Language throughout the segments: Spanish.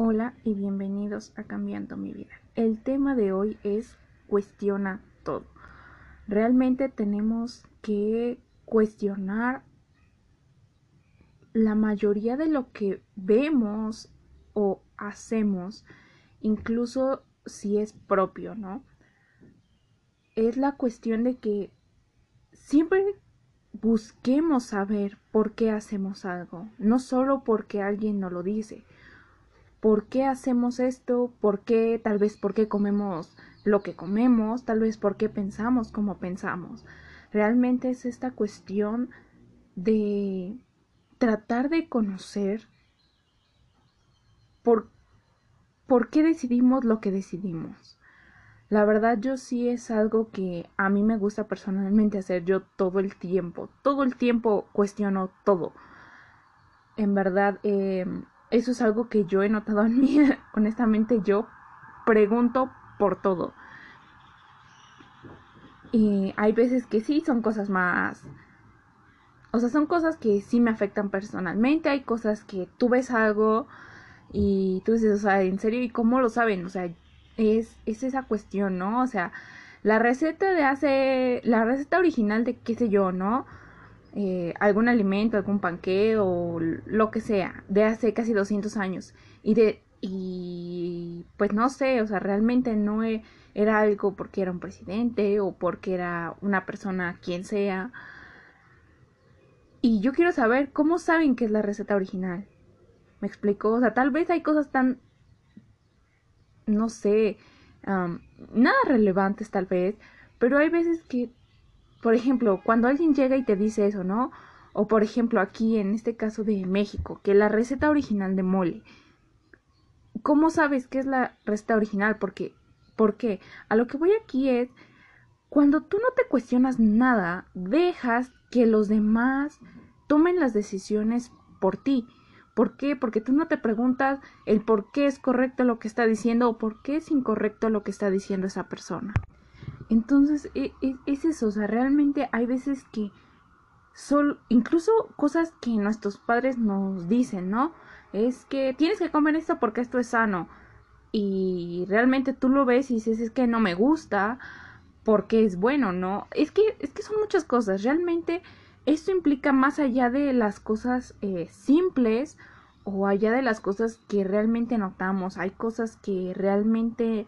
Hola y bienvenidos a Cambiando mi vida. El tema de hoy es cuestiona todo. Realmente tenemos que cuestionar la mayoría de lo que vemos o hacemos, incluso si es propio, ¿no? Es la cuestión de que siempre busquemos saber por qué hacemos algo, no solo porque alguien nos lo dice. ¿Por qué hacemos esto? ¿Por qué? Tal vez por qué comemos lo que comemos, tal vez por qué pensamos como pensamos. Realmente es esta cuestión de tratar de conocer por, por qué decidimos lo que decidimos. La verdad yo sí es algo que a mí me gusta personalmente hacer yo todo el tiempo. Todo el tiempo cuestiono todo. En verdad, em, eso es algo que yo he notado en mí. Honestamente yo pregunto por todo. Y hay veces que sí son cosas más... O sea, son cosas que sí me afectan personalmente. Hay cosas que tú ves algo y tú dices, o sea, en serio, ¿y cómo lo saben? O sea, es, es esa cuestión, ¿no? O sea, la receta de hace, la receta original de qué sé yo, ¿no? Eh, algún alimento, algún panque o lo que sea, de hace casi 200 años. Y de, y pues no sé, o sea, realmente no e, era algo porque era un presidente o porque era una persona quien sea. Y yo quiero saber cómo saben que es la receta original. ¿Me explico? O sea, tal vez hay cosas tan no sé, nada relevantes tal vez, pero hay veces que, por ejemplo, cuando alguien llega y te dice eso, ¿no? O por ejemplo aquí en este caso de México, que la receta original de mole, ¿cómo sabes qué es la receta original? Porque, ¿por qué? A lo que voy aquí es, cuando tú no te cuestionas nada, dejas que los demás tomen las decisiones por ti. ¿Por qué? Porque tú no te preguntas el por qué es correcto lo que está diciendo o por qué es incorrecto lo que está diciendo esa persona. Entonces, e, e, es, eso, o sea, realmente hay veces que son incluso cosas que nuestros padres nos dicen, ¿no? Es que tienes que comer esto porque esto es sano. Y realmente tú lo ves y dices, es que no me gusta porque es bueno, ¿no? Es que, es que son muchas cosas. Realmente esto implica más allá de las cosas eh, simples o allá de las cosas que realmente notamos. Hay cosas que realmente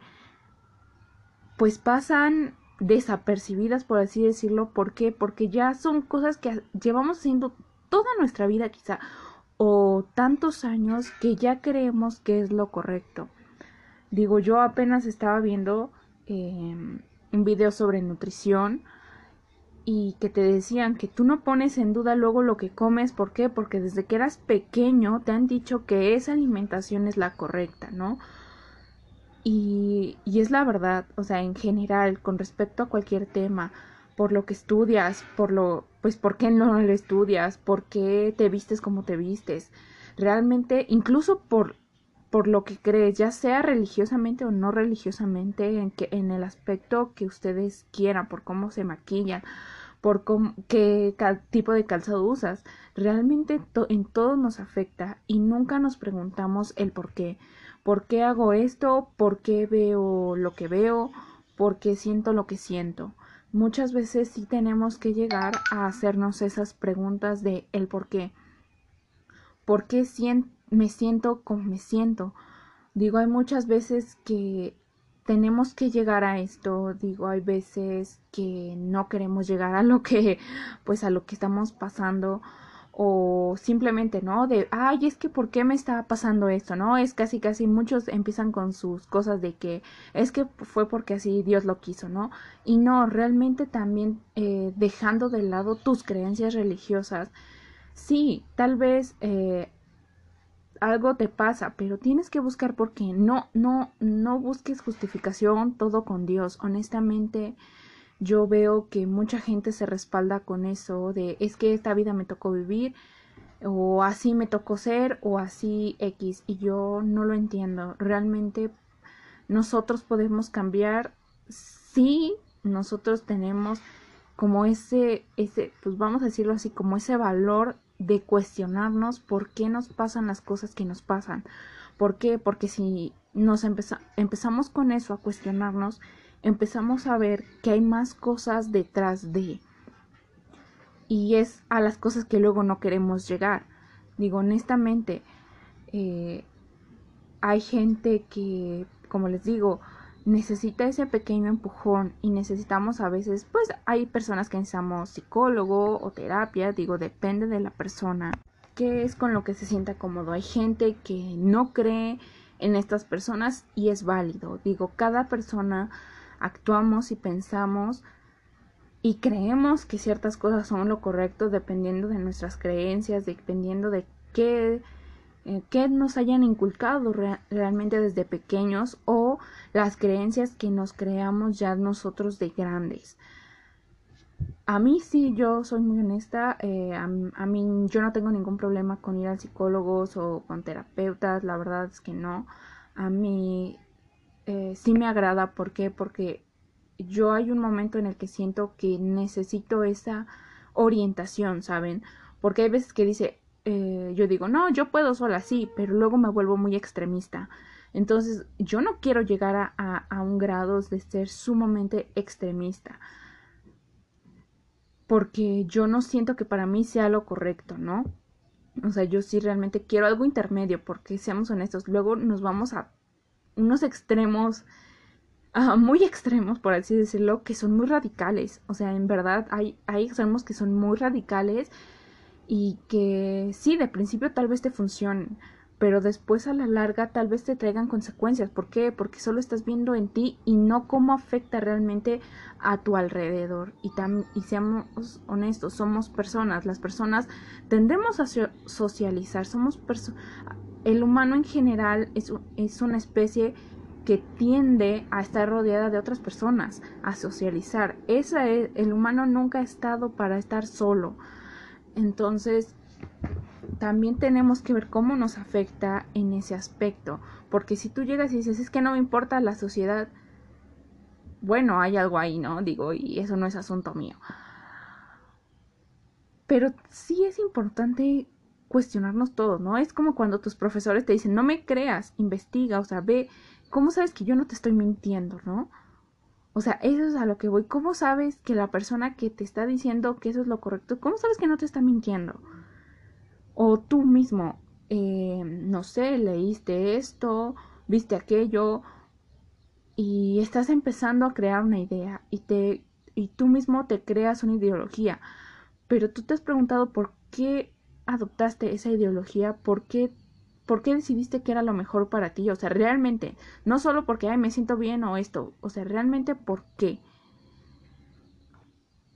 pues pasan desapercibidas, por así decirlo. ¿Por qué? Porque ya son cosas que llevamos haciendo toda nuestra vida quizá o tantos años que ya creemos que es lo correcto. Digo, yo apenas estaba viendo em, un video sobre nutrición y que te decían que tú no pones en duda luego lo que comes, ¿por qué? Porque desde que eras pequeño te han dicho que esa alimentación es la correcta, ¿no? Y, es la verdad, o sea, en general, con respecto a cualquier tema, por lo que estudias, por lo, pues, ¿por qué no lo estudias? ¿Por qué te vistes como te vistes? Realmente, incluso por por lo que crees, ya sea religiosamente o no religiosamente, en, que, en el aspecto que ustedes quieran, por cómo se maquillan, por qué tipo de calzado usas. Realmente en todo nos afecta y nunca nos preguntamos el por qué. ¿Por qué hago esto? ¿Por qué veo lo que veo? ¿Por qué siento lo que siento? Muchas veces sí tenemos que llegar a hacernos esas preguntas de el por qué. ¿Por qué me siento como me siento. Digo, hay muchas veces que tenemos que llegar a esto, digo, hay veces que no queremos llegar a lo que, pues a lo que estamos pasando o simplemente, ¿no? De, ay, es que ¿por qué me está pasando esto? ¿No? Es casi, casi muchos empiezan con sus cosas de que es que fue porque así Dios lo quiso, ¿no? Y no, realmente también eh, dejando de lado tus creencias religiosas, sí, tal vez eh, algo te pasa, pero tienes que buscar por qué. No, no, no busques justificación, todo con Dios. Honestamente, yo veo que mucha gente se respalda con eso de es que esta vida me tocó vivir o así me tocó ser o así X y yo no lo entiendo. Realmente nosotros podemos cambiar si nosotros tenemos como ese ese pues vamos a decirlo así como ese valor de cuestionarnos por qué nos pasan las cosas que nos pasan, ¿Por qué? Porque si nos empezamos con eso a cuestionarnos, empezamos a ver que hay más cosas detrás de. Y es a las cosas que luego no queremos llegar. Digo, honestamente, eh, hay gente que, como les digo, necesita ese pequeño empujón y necesitamos a veces, pues hay personas que necesitamos psicólogo o terapia, digo, depende de la persona, que es con lo que se sienta cómodo. Hay gente que no cree en estas personas y es válido. Digo, cada persona actuamos y pensamos y creemos que ciertas cosas son lo correcto dependiendo de nuestras creencias, dependiendo de qué eh, que nos hayan inculcado realmente desde pequeños o las creencias que nos creamos ya nosotros de grandes. A mí sí, yo soy muy honesta, eh, a, mí yo no tengo ningún problema con ir al psicólogo o con terapeutas, la verdad es que no. A mí eh, sí me agrada, ¿por qué? Porque yo hay un momento en el que siento que necesito esa orientación, ¿saben? Porque hay veces que dice, eh, yo digo, no, yo puedo sola, sí, pero luego me vuelvo muy extremista. Entonces, yo no quiero llegar a, a, un grado de ser sumamente extremista. Porque yo no siento que para mí sea lo correcto, ¿no? O sea, yo sí realmente quiero algo intermedio, porque seamos honestos, luego nos vamos a unos extremos, muy extremos, por así decirlo, que son muy radicales. O sea, en verdad hay, hay extremos que son muy radicales y que sí, de principio tal vez te funcionen, pero después a la larga tal vez te traigan consecuencias. ¿Por qué? Porque solo estás viendo en ti y no cómo afecta realmente a tu alrededor. Y, y seamos honestos, somos personas, las personas tendemos a socializar, somos el humano en general es, es una especie que tiende a estar rodeada de otras personas, a socializar. Esa es, el humano nunca ha estado para estar solo entonces, también tenemos que ver cómo nos afecta en ese aspecto, porque si tú llegas y dices, es que no me importa la sociedad, bueno, hay algo ahí, ¿no? Digo, y eso no es asunto mío. Pero sí es importante cuestionarnos todo, ¿no? Es como cuando tus profesores te dicen, no me creas, investiga, o sea, ve, ¿cómo sabes que yo no te estoy mintiendo, ¿no? O sea, eso es a lo que voy. ¿Cómo sabes que la persona que te está diciendo que eso es lo correcto, cómo sabes que no te está mintiendo? O tú mismo, eh, no sé, leíste esto, viste aquello y estás empezando a crear una idea y te y tú mismo te creas una ideología, pero tú te has preguntado por qué adoptaste esa ideología, por qué ¿Por qué decidiste que era lo mejor para ti? O sea, realmente, no solo porque, ay, me siento bien o esto, o sea, realmente por qué.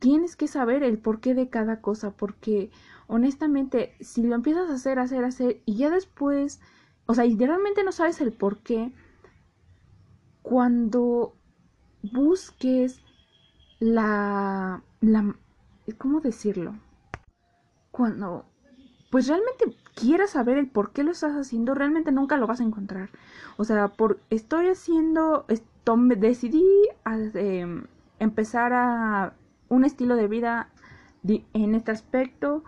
Tienes que saber el porqué de cada cosa, porque honestamente, si lo empiezas a hacer, hacer, hacer, y ya después, o sea, y realmente no sabes el por qué, cuando busques la, la, ¿cómo decirlo? Cuando, pues realmente quieras saber el por qué lo estás haciendo, realmente nunca lo vas a encontrar. O sea, por estoy haciendo, esto, decidí em, empezar a un estilo de vida en este aspecto,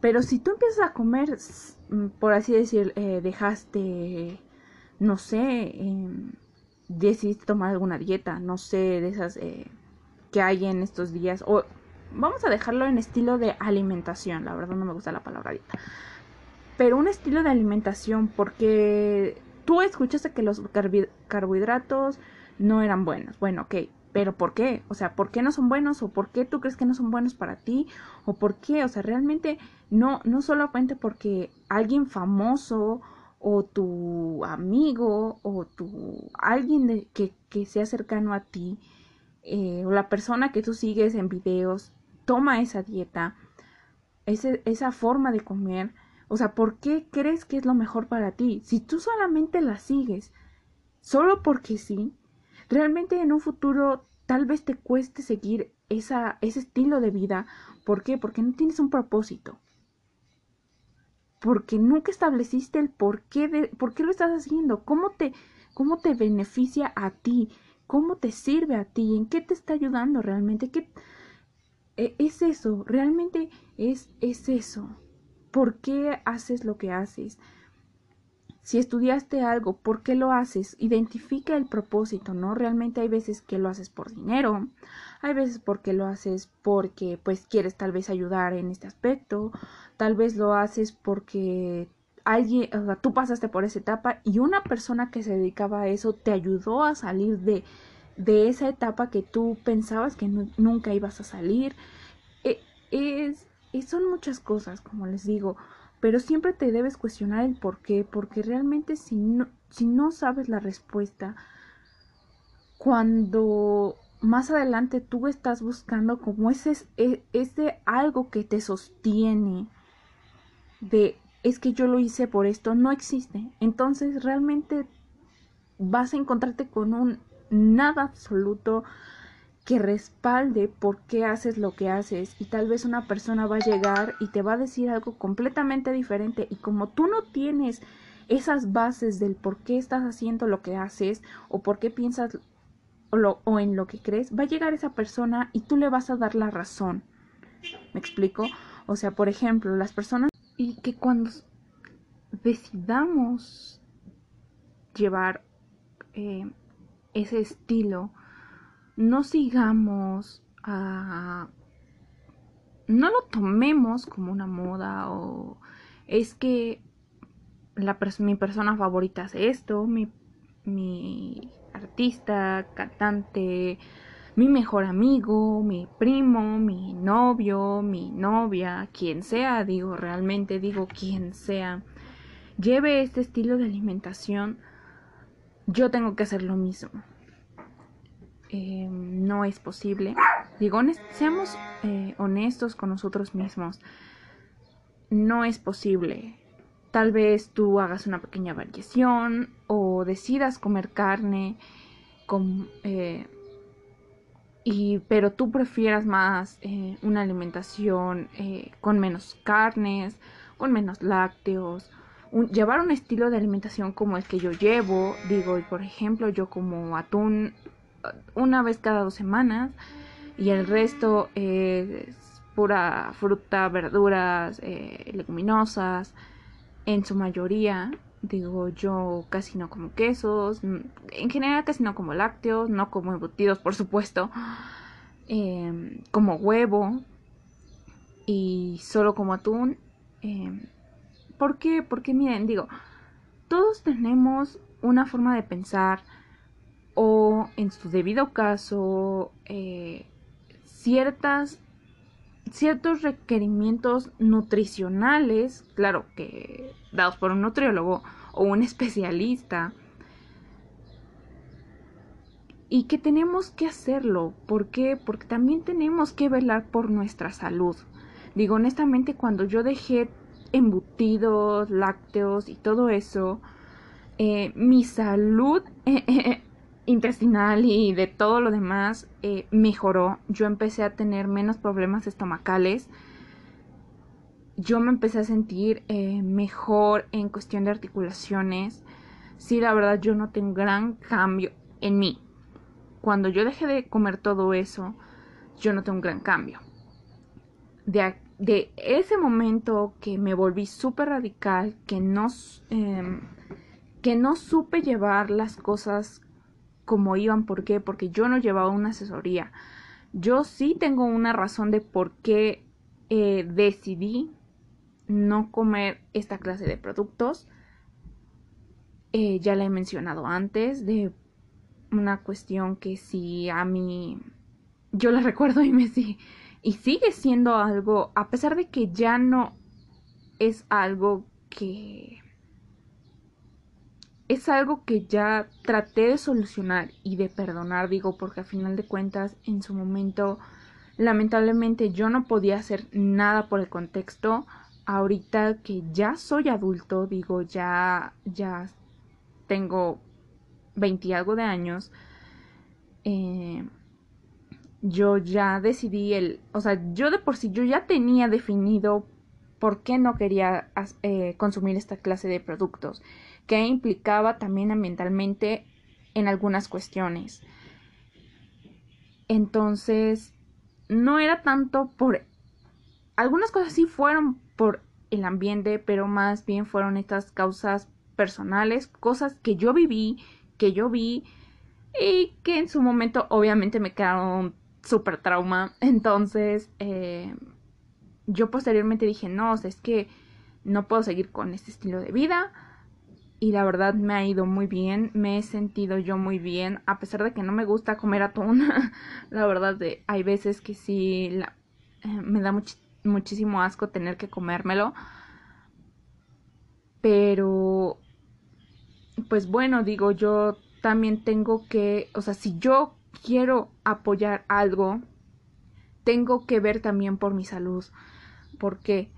pero si tú empiezas a comer, mm, por así decir, eh, dejaste, no sé, em, decidiste tomar alguna dieta, no sé, de esas eh, que hay en estos días, o vamos a dejarlo en estilo de alimentación, la verdad no me gusta la palabra dieta pero un estilo de alimentación porque tú escuchaste que los carbohidratos no eran buenos. Bueno, ok, pero ¿por qué? O sea, ¿por qué no son buenos? ¿O por qué tú crees que no son buenos para ti? ¿O por qué? O sea, realmente no, no solamente porque alguien famoso o tu amigo o tu alguien de, que, que sea cercano a ti eh, o la persona que tú sigues en videos toma esa dieta, ese, esa forma de comer, o sea, ¿por qué crees que es lo mejor para ti? Si tú solamente la sigues, solo porque sí, realmente en un futuro tal vez te cueste seguir esa, ese estilo de vida. ¿Por qué? Porque no tienes un propósito. Porque nunca estableciste el por qué, de, por qué lo estás haciendo, cómo te, cómo te beneficia a ti, cómo te sirve a ti, en qué te está ayudando realmente. ¿Qué, e, es eso, realmente es, es eso. ¿Por qué haces lo que haces? si estudiaste algo, ¿por qué lo haces? Identifica el propósito, ¿no? Realmente hay veces que lo haces por dinero, hay veces porque lo haces porque pues quieres tal vez ayudar en este aspecto, tal vez lo haces porque alguien, o sea, tú pasaste por esa etapa y una persona que se dedicaba a eso te ayudó a salir de, de esa etapa que tú pensabas que nunca ibas a salir. E, es, son muchas cosas, como les digo pero siempre te debes cuestionar el por qué, porque realmente si no, si no sabes la respuesta, cuando más adelante tú estás buscando como ese, e, ese algo que te sostiene de es que yo lo hice por esto, no existe. Entonces realmente vas a encontrarte con un nada absoluto que respalde por qué haces lo que haces y tal vez una persona va a llegar y te va a decir algo completamente diferente y como tú no tienes esas bases del por qué estás haciendo lo que haces o por qué piensas o, en lo que crees, va a llegar esa persona y tú le vas a dar la razón. ¿Me explico? O sea, por ejemplo, las personas y que cuando decidamos llevar eh, ese estilo, no sigamos a... no lo tomemos como una moda o es que mi persona favorita es esto, mi, mi artista, cantante, mi mejor amigo, mi primo, mi novio, mi novia, quien sea, digo, realmente digo quien sea, lleve este estilo de alimentación, yo tengo que hacer lo mismo. Eh, no es posible. Digo, seamos eh, honestos con nosotros mismos. No es posible. Tal vez tú hagas una pequeña variación o decidas comer carne, con, eh, y, pero tú prefieras más una alimentación con menos carnes, con menos lácteos, llevar un estilo de alimentación como el que yo llevo. Digo, por ejemplo, yo como atún una vez cada dos semanas y el resto es pura fruta, verduras, eh, leguminosas, en su mayoría. Digo, yo casi no como quesos, en general casi no como lácteos, no como embutidos, por supuesto, em, como huevo y solo como atún. Eh, ¿Por qué? Porque miren, digo, todos tenemos una forma de pensar, o en su debido caso eh, ciertas ciertos requerimientos nutricionales, claro que dados por un nutriólogo o un especialista, y que tenemos que hacerlo. ¿Por qué? Porque también tenemos que velar por nuestra salud. Digo, honestamente, cuando yo dejé embutidos, lácteos y todo eso, eh, mi salud eh, intestinal y de todo lo demás eh, mejoró. Yo empecé a tener menos problemas estomacales. Yo me empecé a sentir eh, mejor en cuestión de articulaciones. Sí, la verdad yo noté un gran cambio en mí. Cuando yo dejé de comer todo eso, yo noté un gran cambio. De, de ese momento que me volví súper radical, que no, em, que no supe llevar las cosas como iban, ¿por qué? Porque yo no llevaba una asesoría. Yo sí tengo una razón de por qué eh, decidí no comer esta clase de productos. Eh, ya la he mencionado antes, de una cuestión que sí a mí yo la recuerdo y me sigue y sigue siendo algo a pesar de que ya no es algo que es algo que ya traté de solucionar y de perdonar, digo, porque a final de cuentas en su momento lamentablemente yo no podía hacer nada por el contexto. Ahorita que ya soy adulto, digo, ya ya tengo 20 y algo de años, eh, yo ya decidí el, o sea, yo de por sí yo ya tenía definido por qué no quería eh, consumir esta clase de productos que implicaba también ambientalmente en algunas cuestiones. Entonces, no era tanto por... Algunas cosas sí fueron por el ambiente, pero más bien fueron estas causas personales, cosas que yo viví, que yo vi y que en su momento obviamente me quedaron súper trauma. Entonces, eh, yo posteriormente dije, no, es que no puedo seguir con este estilo de vida. Y la verdad me ha ido muy bien, me he sentido yo muy bien, a pesar de que no me gusta comer atún. la verdad, de, hay veces que sí eh, me da muchísimo asco tener que comérmelo. Pero, pues bueno, digo, yo también tengo que, o sea, si yo quiero apoyar algo, tengo que ver también por mi salud. Porque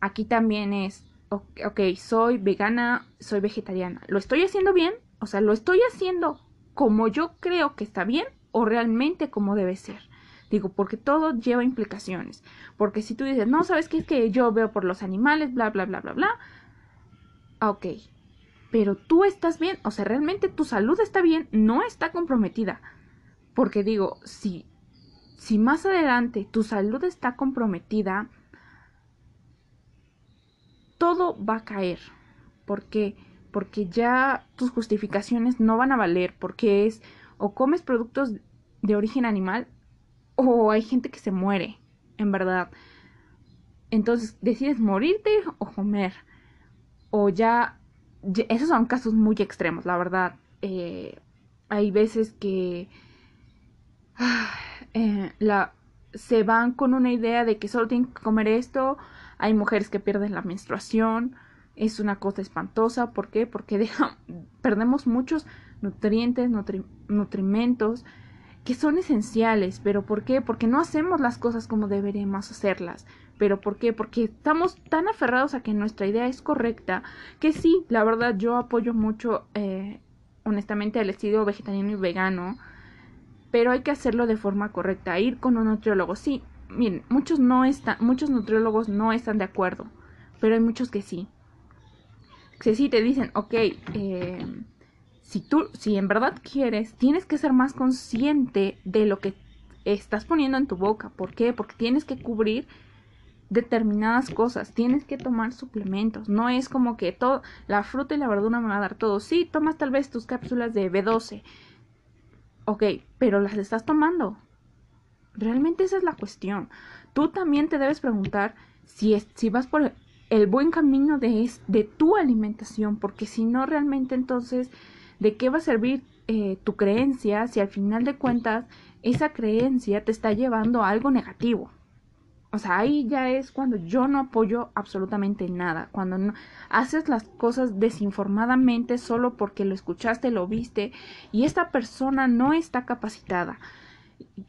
aquí también es, ok, soy vegana, soy vegetariana. ¿Lo estoy haciendo bien? O sea, ¿lo estoy haciendo como yo creo que está bien o realmente como debe ser? Digo, porque todo lleva implicaciones. Porque si tú dices, no, ¿sabes qué? Es que yo veo por los animales, bla, bla, bla, bla, bla. Ok. Pero tú estás bien, o sea, realmente tu salud está bien, no está comprometida. Porque digo, si, si más adelante tu salud está comprometida, todo va a caer. ¿Por qué? Porque ya tus justificaciones no van a valer, porque es o comes productos de origen animal o hay gente que se muere, en verdad. Entonces decides morirte o comer. O ya, esos son casos muy extremos, la verdad. Eh, hay veces que eh, la, se van con una idea de que solo tienen que comer esto. Hay mujeres que pierden la menstruación. Es una cosa espantosa. ¿Por qué? Porque perdemos muchos nutrientes, nutrimentos que son esenciales. ¿Pero por qué? Porque no hacemos las cosas como deberíamos hacerlas. ¿Pero por qué? Porque estamos tan aferrados a que nuestra idea es correcta que sí, la verdad yo apoyo mucho, eh, honestamente, el estilo vegetariano y vegano pero hay que hacerlo de forma correcta, ir con un nutriólogo. Sí, miren, muchos no están, muchos nutriólogos no están de acuerdo, pero hay muchos que sí. Que sí te dicen, ok, eh, si tú, si en verdad quieres, tienes que ser más consciente de lo que estás poniendo en tu boca. ¿Por qué? Porque tienes que cubrir determinadas cosas, tienes que tomar suplementos, no es como que todo, la fruta y la verdura me va a dar todo, sí, tomas tal vez tus cápsulas de B12, Ok, pero las estás tomando. Realmente esa es la cuestión. Tú también te debes preguntar si, es, si vas por el buen camino de, de tu alimentación, porque si no, realmente entonces, ¿de qué va a servir eh, tu creencia si al final de cuentas esa creencia te está llevando a algo negativo? O sea, ahí ya es cuando yo no apoyo absolutamente nada, cuando no, haces las cosas desinformadamente solo porque lo escuchaste, lo viste y esta persona no está capacitada.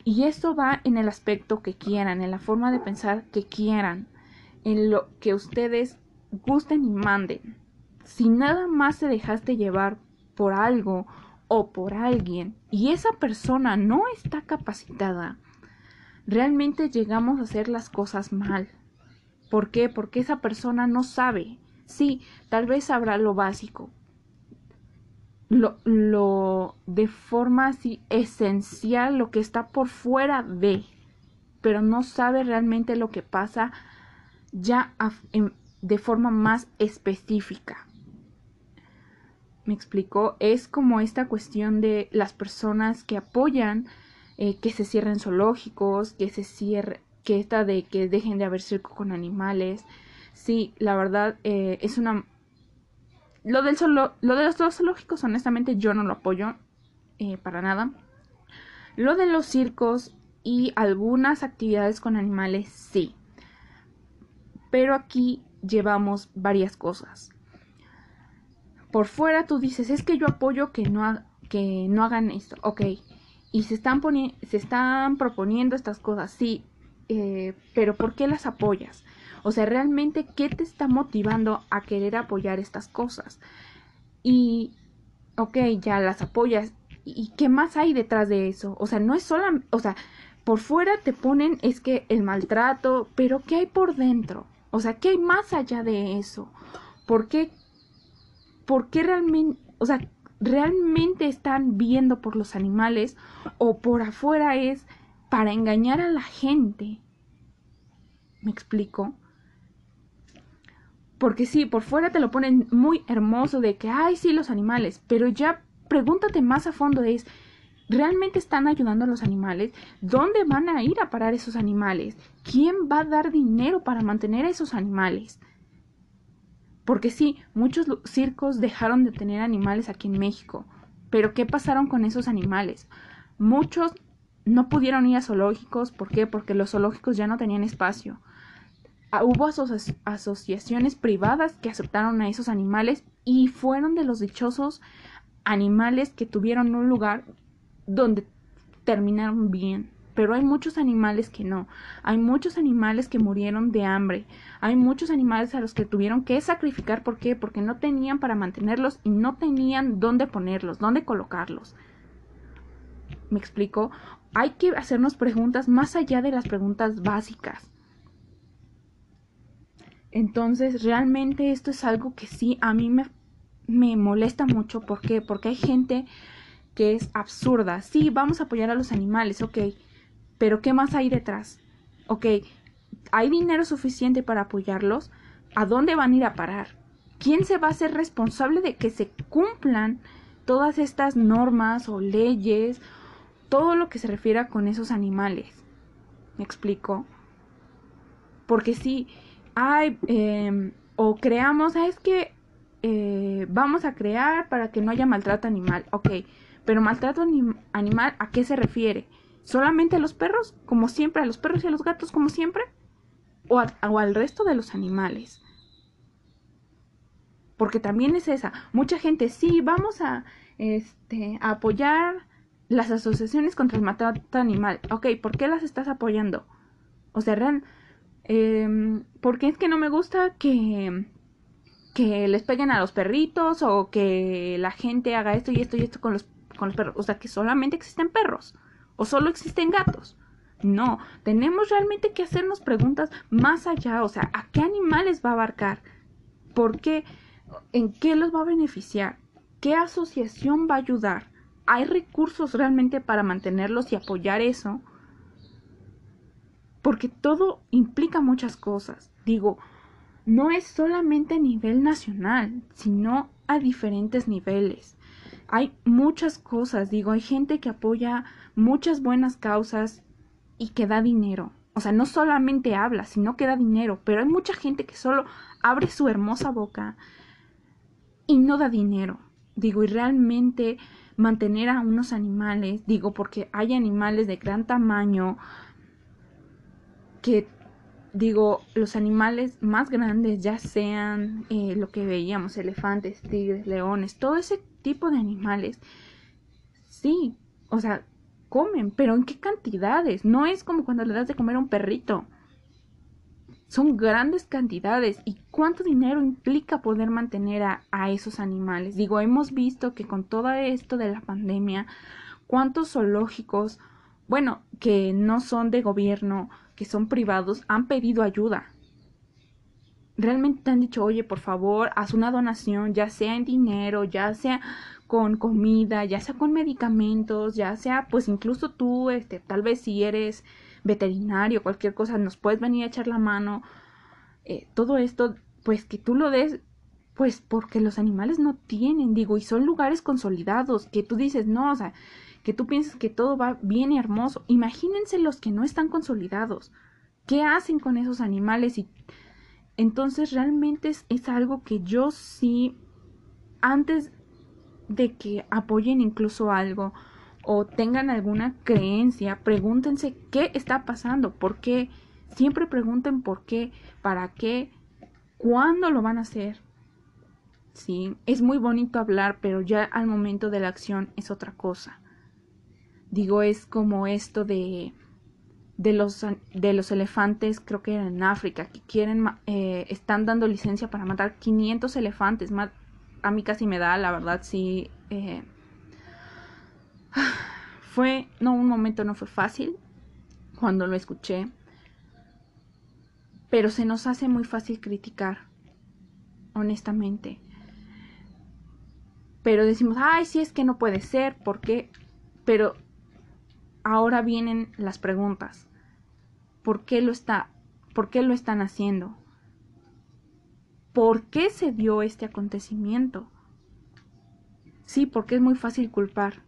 Y esto va en el aspecto que quieran, en la forma de pensar que quieran, en lo que ustedes gusten y manden. Si nada más se dejaste llevar por algo o por alguien y esa persona no está capacitada, realmente llegamos a hacer las cosas mal. ¿Por qué? Porque esa persona no sabe. Sí, tal vez sabrá lo básico, lo, lo de forma así esencial, lo que está por fuera de, pero no sabe realmente lo que pasa ya de forma más específica. Me explicó, es como esta cuestión de las personas que apoyan eh, que se cierren zoológicos, que se cierre, que esta de que dejen de haber circo con animales. Sí, la verdad eh, es una... Lo, del lo de los zoológicos, honestamente, yo no lo apoyo eh, para nada. Lo de los circos y algunas actividades con animales, sí. Pero aquí llevamos varias cosas. Por fuera tú dices, es que yo apoyo que no, que no hagan esto. Ok, y se están, se están proponiendo estas cosas, sí, eh, pero ¿por qué las apoyas? O sea, realmente, ¿qué te está motivando a querer apoyar estas cosas? Y, ok, ya las apoyas. ¿Y qué más hay detrás de eso? O sea, no es solo, o sea, por fuera te ponen es que el maltrato, pero ¿qué hay por dentro? O sea, ¿qué hay más allá de eso? ¿Por qué, por qué realmente, o sea, realmente están viendo por los animales o por afuera es para engañar a la gente. ¿Me explico? Porque sí, por fuera te lo ponen muy hermoso de que, ay, sí, los animales, pero ya pregúntate más a fondo es, ¿realmente están ayudando a los animales? ¿Dónde van a ir a parar esos animales? ¿Quién va a dar dinero para mantener a esos animales? Porque sí, muchos circos dejaron de tener animales aquí en México, pero ¿qué pasaron con esos animales? Muchos no pudieron ir a zoológicos, ¿por qué? Porque los zoológicos ya no tenían espacio. Ah, hubo asociaciones privadas que aceptaron a esos animales y fueron de los dichosos animales que tuvieron un lugar donde terminaron bien. Pero hay muchos animales que no. Hay muchos animales que murieron de hambre. Hay muchos animales a los que tuvieron que sacrificar. ¿Por qué? Porque no tenían para mantenerlos y no tenían dónde ponerlos, dónde colocarlos. ¿Me explico? Hay que hacernos preguntas más allá de las preguntas básicas. Entonces, realmente esto es algo que sí a mí me, me molesta mucho. ¿Por qué? Porque hay gente que es absurda. Sí, vamos a apoyar a los animales, ok. Pero ¿qué más hay detrás? Ok, ¿hay dinero suficiente para apoyarlos? ¿A dónde van a ir a parar? ¿Quién se va a hacer responsable de que se cumplan todas estas normas o leyes? Todo lo que se refiera con esos animales. ¿Me explico? Porque si hay, em, o creamos, ah, es que eh, vamos a crear para que no haya maltrato animal, ok, pero maltrato animal, ¿a qué se refiere? ¿Solamente a los perros, como siempre, a los perros y a los gatos, como siempre? ¿O, o al resto de los animales? Porque también es esa. Mucha gente, sí, vamos a, este, a apoyar las asociaciones contra el maltrato animal. Ok, ¿por qué las estás apoyando? O sea, realmente eh, porque es que no me gusta que, que les peguen a los perritos o que la gente haga esto y esto y esto con los, con los perros. O sea, que solamente existen perros o solo existen gatos. No, tenemos realmente que hacernos preguntas más allá. O sea, ¿a qué animales va a abarcar? ¿Por qué? ¿En qué los va a beneficiar? ¿Qué asociación va a ayudar? ¿Hay recursos realmente para mantenerlos y apoyar eso? porque todo implica muchas cosas. Digo, no es solamente a nivel nacional, sino a diferentes niveles. Hay muchas cosas, digo, hay gente que apoya muchas buenas causas y que da dinero. O sea, no solamente habla, sino que da dinero, pero hay mucha gente que solo abre su hermosa boca y no da dinero. Digo, y realmente mantener a unos animales, digo, porque hay animales de gran tamaño, que digo, los animales más grandes, ya sean eh, lo que veíamos, elefantes, tigres, leones, todo ese tipo de animales, sí, o sea, comen, pero ¿en qué cantidades? No es como cuando le das de comer a un perrito. Son grandes cantidades. ¿Y cuánto dinero implica poder mantener a, a esos animales? Digo, hemos visto que con todo esto de la pandemia, cuántos zoológicos, bueno, que no son de gobierno, que son privados han pedido ayuda. Realmente te han dicho, oye, por favor, haz una donación, ya sea en dinero, ya sea con comida, ya sea con medicamentos, ya sea, pues incluso tú, este, tal vez si eres veterinario, cualquier cosa, nos puedes venir a echar la mano. Eh, todo esto, pues que tú lo des, pues porque los animales no tienen, digo, y son lugares consolidados, que tú dices, no, o sea, que tú piensas que todo va bien y hermoso. Imagínense los que no están consolidados. ¿Qué hacen con esos animales? Y entonces realmente es, algo que yo sí, antes de que apoyen incluso algo o tengan alguna creencia, pregúntense qué está pasando, por qué. Siempre pregunten por qué, para qué, cuándo lo van a hacer. Sí, es muy bonito hablar, pero ya al momento de la acción es otra cosa. Digo, es como esto de, de, los, de los elefantes, creo que en África, que quieren, eh, están dando licencia para matar 500 elefantes. A mí casi me da, la verdad, sí. Eh, fue, no, un momento no fue fácil cuando lo escuché. Pero se nos hace muy fácil criticar, honestamente. Pero decimos, ay, sí es que no puede ser, ¿por qué? Pero ahora vienen las preguntas. ¿Por qué lo está por qué lo están haciendo? por qué se dio este acontecimiento. Sí, porque es muy fácil culpar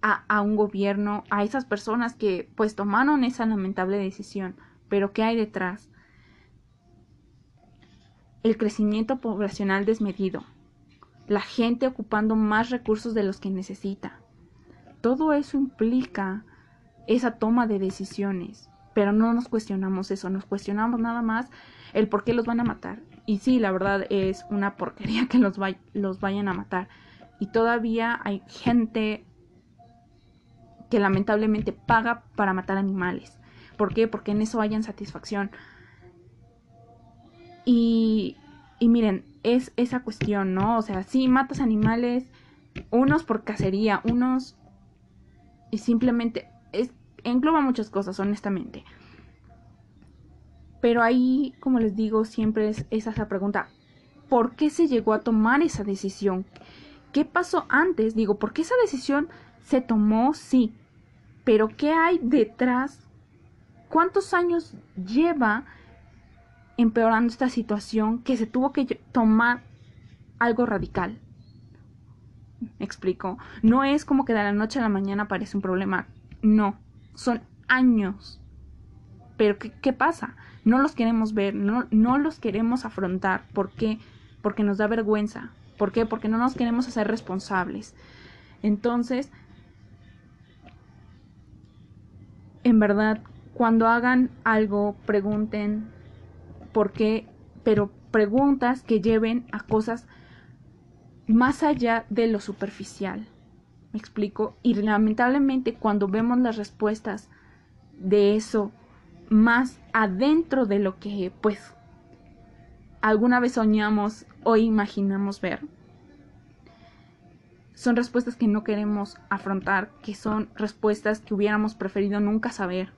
a, un gobierno, a esas personas que pues tomaron esa lamentable decisión. Pero ¿qué hay detrás? El crecimiento poblacional desmedido, la gente ocupando más recursos de los que necesita. Todo eso implica esa toma de decisiones, pero no nos cuestionamos eso, nos cuestionamos nada más el por qué los van a matar. Y sí, la verdad es una porquería que los, vayan a matar. Y todavía hay gente que lamentablemente paga para matar animales. ¿Por qué? Porque en eso hayan satisfacción. Y, y miren, es esa cuestión, ¿no? O sea, sí matas animales, unos por cacería, unos y simplemente es, engloba muchas cosas, honestamente. Pero ahí, como les digo, siempre es, esa pregunta, ¿por qué se llegó a tomar esa decisión? ¿Qué pasó antes? Digo, ¿por qué esa decisión se tomó? Sí, pero ¿qué hay detrás? ¿Cuántos años lleva empeorando esta situación que se tuvo que tomar algo radical? ¿Me explico? No es como que de la noche a la mañana aparece un problema. No, son años. Pero ¿qué, pasa? No los queremos ver, no, no los queremos afrontar. ¿Por qué? Porque nos da vergüenza. ¿Por qué? Porque no nos queremos hacer responsables. Entonces, en verdad, cuando hagan algo, pregunten por qué, pero preguntas que lleven a cosas más allá de lo superficial. ¿Me explico? Y lamentablemente cuando vemos las respuestas de eso más adentro de lo que pues alguna vez soñamos o imaginamos ver, son respuestas que no queremos afrontar, que son respuestas que hubiéramos preferido nunca saber.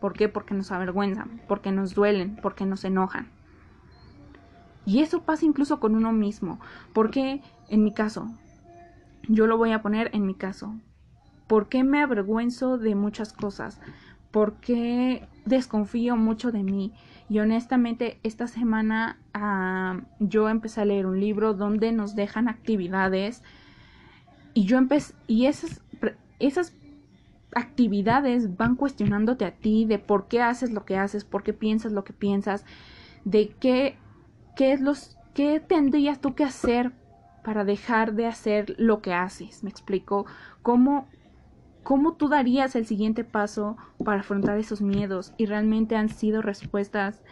¿Por qué? Porque nos avergüenzan, porque nos duelen, porque nos enojan. Y eso pasa incluso con uno mismo. Porque, en mi caso, yo lo voy a poner en mi caso. ¿Por qué me avergüenzo de muchas cosas? ¿Por qué desconfío mucho de mí? Y honestamente, esta semana ah, yo empecé a leer un libro donde nos dejan actividades. Y yo empecé. Y esas, esas actividades van cuestionándote a ti de por qué haces lo que haces, por qué piensas lo que piensas, de qué ¿Qué, es los, ¿Qué tendrías tú que hacer para dejar de hacer lo que haces? ¿Me explico? ¿Cómo, ¿Cómo tú darías el siguiente paso para afrontar esos miedos? Y realmente han sido respuestas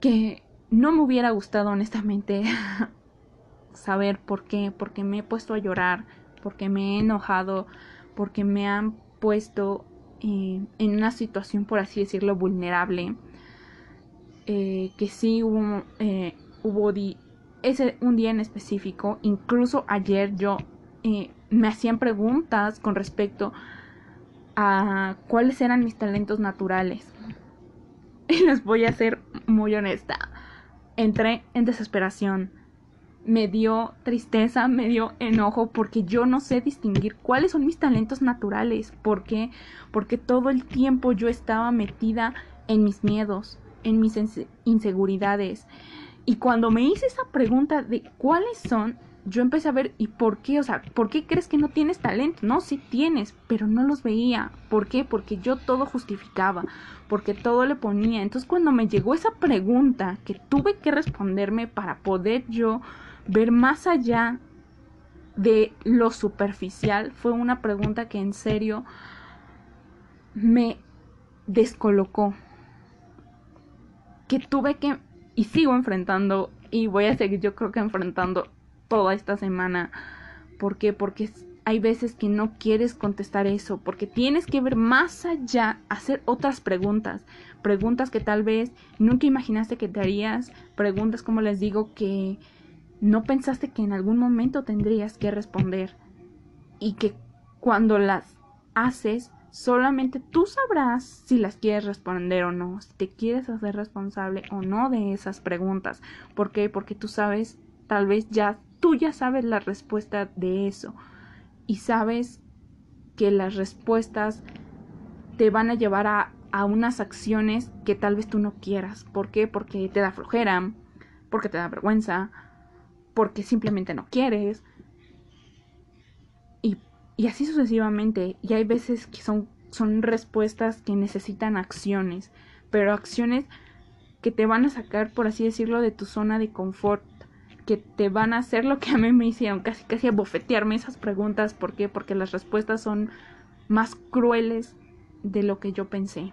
que no me hubiera gustado honestamente saber por qué, porque me he puesto a llorar, porque me he enojado, porque me han puesto eh, en una situación, por así decirlo, vulnerable eh, que sí hubo, eh, hubo ese, un día en específico, incluso ayer yo eh, me hacían preguntas con respecto a cuáles eran mis talentos naturales. Y les voy a ser muy honesta. Entré en desesperación. Me dio tristeza, me dio enojo porque yo no sé distinguir cuáles son mis talentos naturales. ¿Por qué? Porque todo el tiempo yo estaba metida en mis miedos, en mis inseguridades. Y cuando me hice esa pregunta de cuáles son, yo empecé a ver, ¿y por qué? O sea, ¿por qué crees que no tienes talento? No, sí tienes, pero no los veía. ¿Por qué? Porque yo todo justificaba, porque todo le ponía. Entonces cuando me llegó esa pregunta que tuve que responderme para poder yo ver más allá de lo superficial, fue una pregunta que en serio me descolocó que tuve que y sigo enfrentando y voy a seguir yo creo que enfrentando toda esta semana. ¿Por qué? Porque hay veces que no quieres contestar eso, porque tienes que ver más allá, hacer otras preguntas, preguntas que tal vez nunca imaginaste que te harías, preguntas como les digo que no pensaste que en algún momento tendrías que responder y que cuando las haces Solamente tú sabrás si las quieres responder o no, si te quieres hacer responsable o no de esas preguntas. ¿Por qué? Porque tú sabes, tal vez ya, tú ya sabes la respuesta de eso. Y sabes que las respuestas te van a llevar a, a unas acciones que tal vez tú no quieras. ¿Por qué? Porque te da flojera, porque te da vergüenza, porque simplemente no quieres. Y, así sucesivamente. Y hay veces que son, son respuestas que necesitan acciones, pero acciones que te van a sacar, por así decirlo, de tu zona de confort, que te van a hacer lo que a mí me hicieron, casi casi a bofetearme esas preguntas. ¿Por qué? Porque las respuestas son más crueles de lo que yo pensé.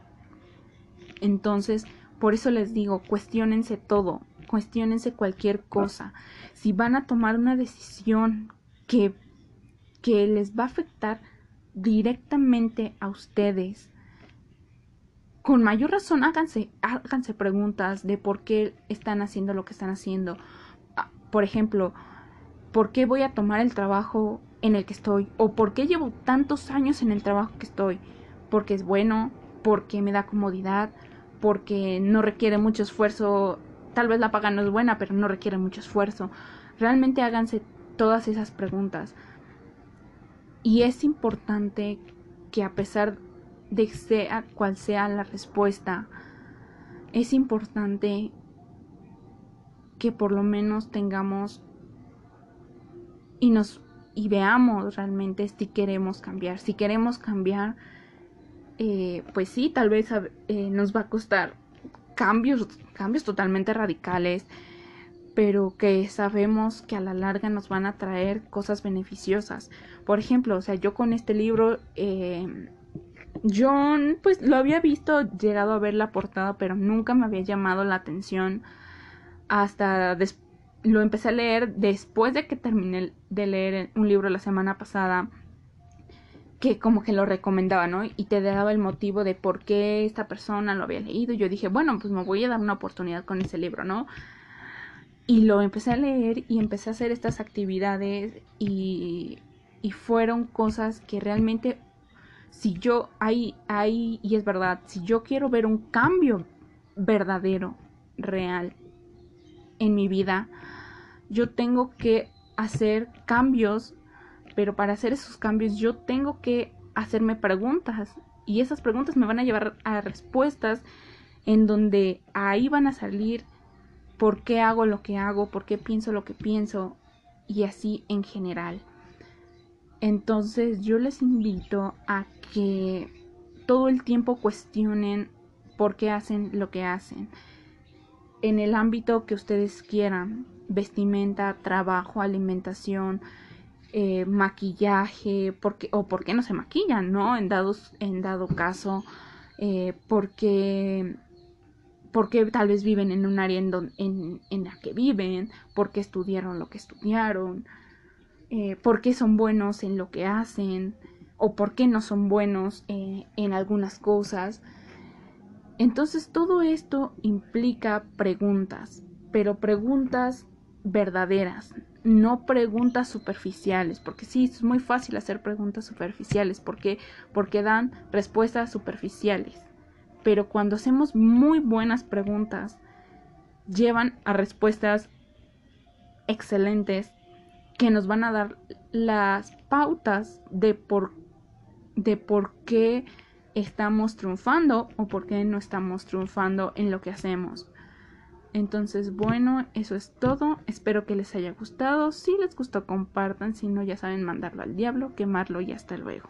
Entonces, por eso les digo, cuestionense todo, cuestionense cualquier cosa. Si van a tomar una decisión que, que les va a afectar directamente a ustedes, con mayor razón háganse, háganse preguntas de por qué están haciendo lo que están haciendo. Ah, por ejemplo, ¿por qué voy a tomar el trabajo en el que estoy? ¿O por qué llevo tantos años en el trabajo que estoy? ¿Porque es bueno? ¿Porque me da comodidad? ¿Porque no requiere mucho esfuerzo? Tal vez la paga no es buena, pero no requiere mucho esfuerzo. Realmente háganse todas esas preguntas. Y es importante que a pesar de sea cual sea la respuesta, es importante que por lo menos tengamos y nos y veamos realmente si queremos cambiar. Si queremos cambiar, eh, pues sí, tal vez eh, nos va a costar cambios, cambios totalmente radicales, pero que sabemos que a la larga nos van a traer cosas beneficiosas. Por ejemplo, o sea, yo con este libro eh, yo pues lo había visto, llegado a ver la portada, pero nunca me había llamado la atención hasta lo empecé a leer después de que terminé de leer un libro la semana pasada que como que lo recomendaba, ¿no? Y te daba el motivo de por qué esta persona lo había leído. Yo dije, bueno, pues me voy a dar una oportunidad con ese libro, ¿no? Y lo empecé a leer y empecé a hacer estas actividades y, y fueron cosas que realmente si yo, hay, hay, y es verdad, si yo quiero ver un cambio verdadero, real en mi vida, yo tengo que hacer cambios, pero para hacer esos cambios yo tengo que hacerme preguntas y esas preguntas me van a llevar a respuestas en donde ahí van a salir por qué hago lo que hago, por qué pienso lo que pienso y así en general. Entonces yo les invito a que todo el tiempo cuestionen por qué hacen lo que hacen. En el ámbito que ustedes quieran, vestimenta, trabajo, alimentación, eh, maquillaje, porque, o por qué no se maquillan, ¿no? En, dados, en dado caso, eh, porque, porque tal vez viven en un área en, en, en la que viven, porque estudiaron lo que estudiaron, eh, por qué son buenos en lo que hacen o por qué no son buenos eh, en algunas cosas. Entonces todo esto implica preguntas, pero preguntas verdaderas, no preguntas superficiales, porque sí, es muy fácil hacer preguntas superficiales, porque porque dan respuestas superficiales. Pero cuando hacemos muy buenas preguntas, llevan a respuestas excelentes que nos van a dar las pautas de por, de por qué estamos triunfando o por qué no estamos triunfando en lo que hacemos. Entonces, bueno, eso es todo. Espero que les haya gustado. Si les gustó, compartan. Si no, ya saben mandarlo al diablo, quemarlo y hasta luego.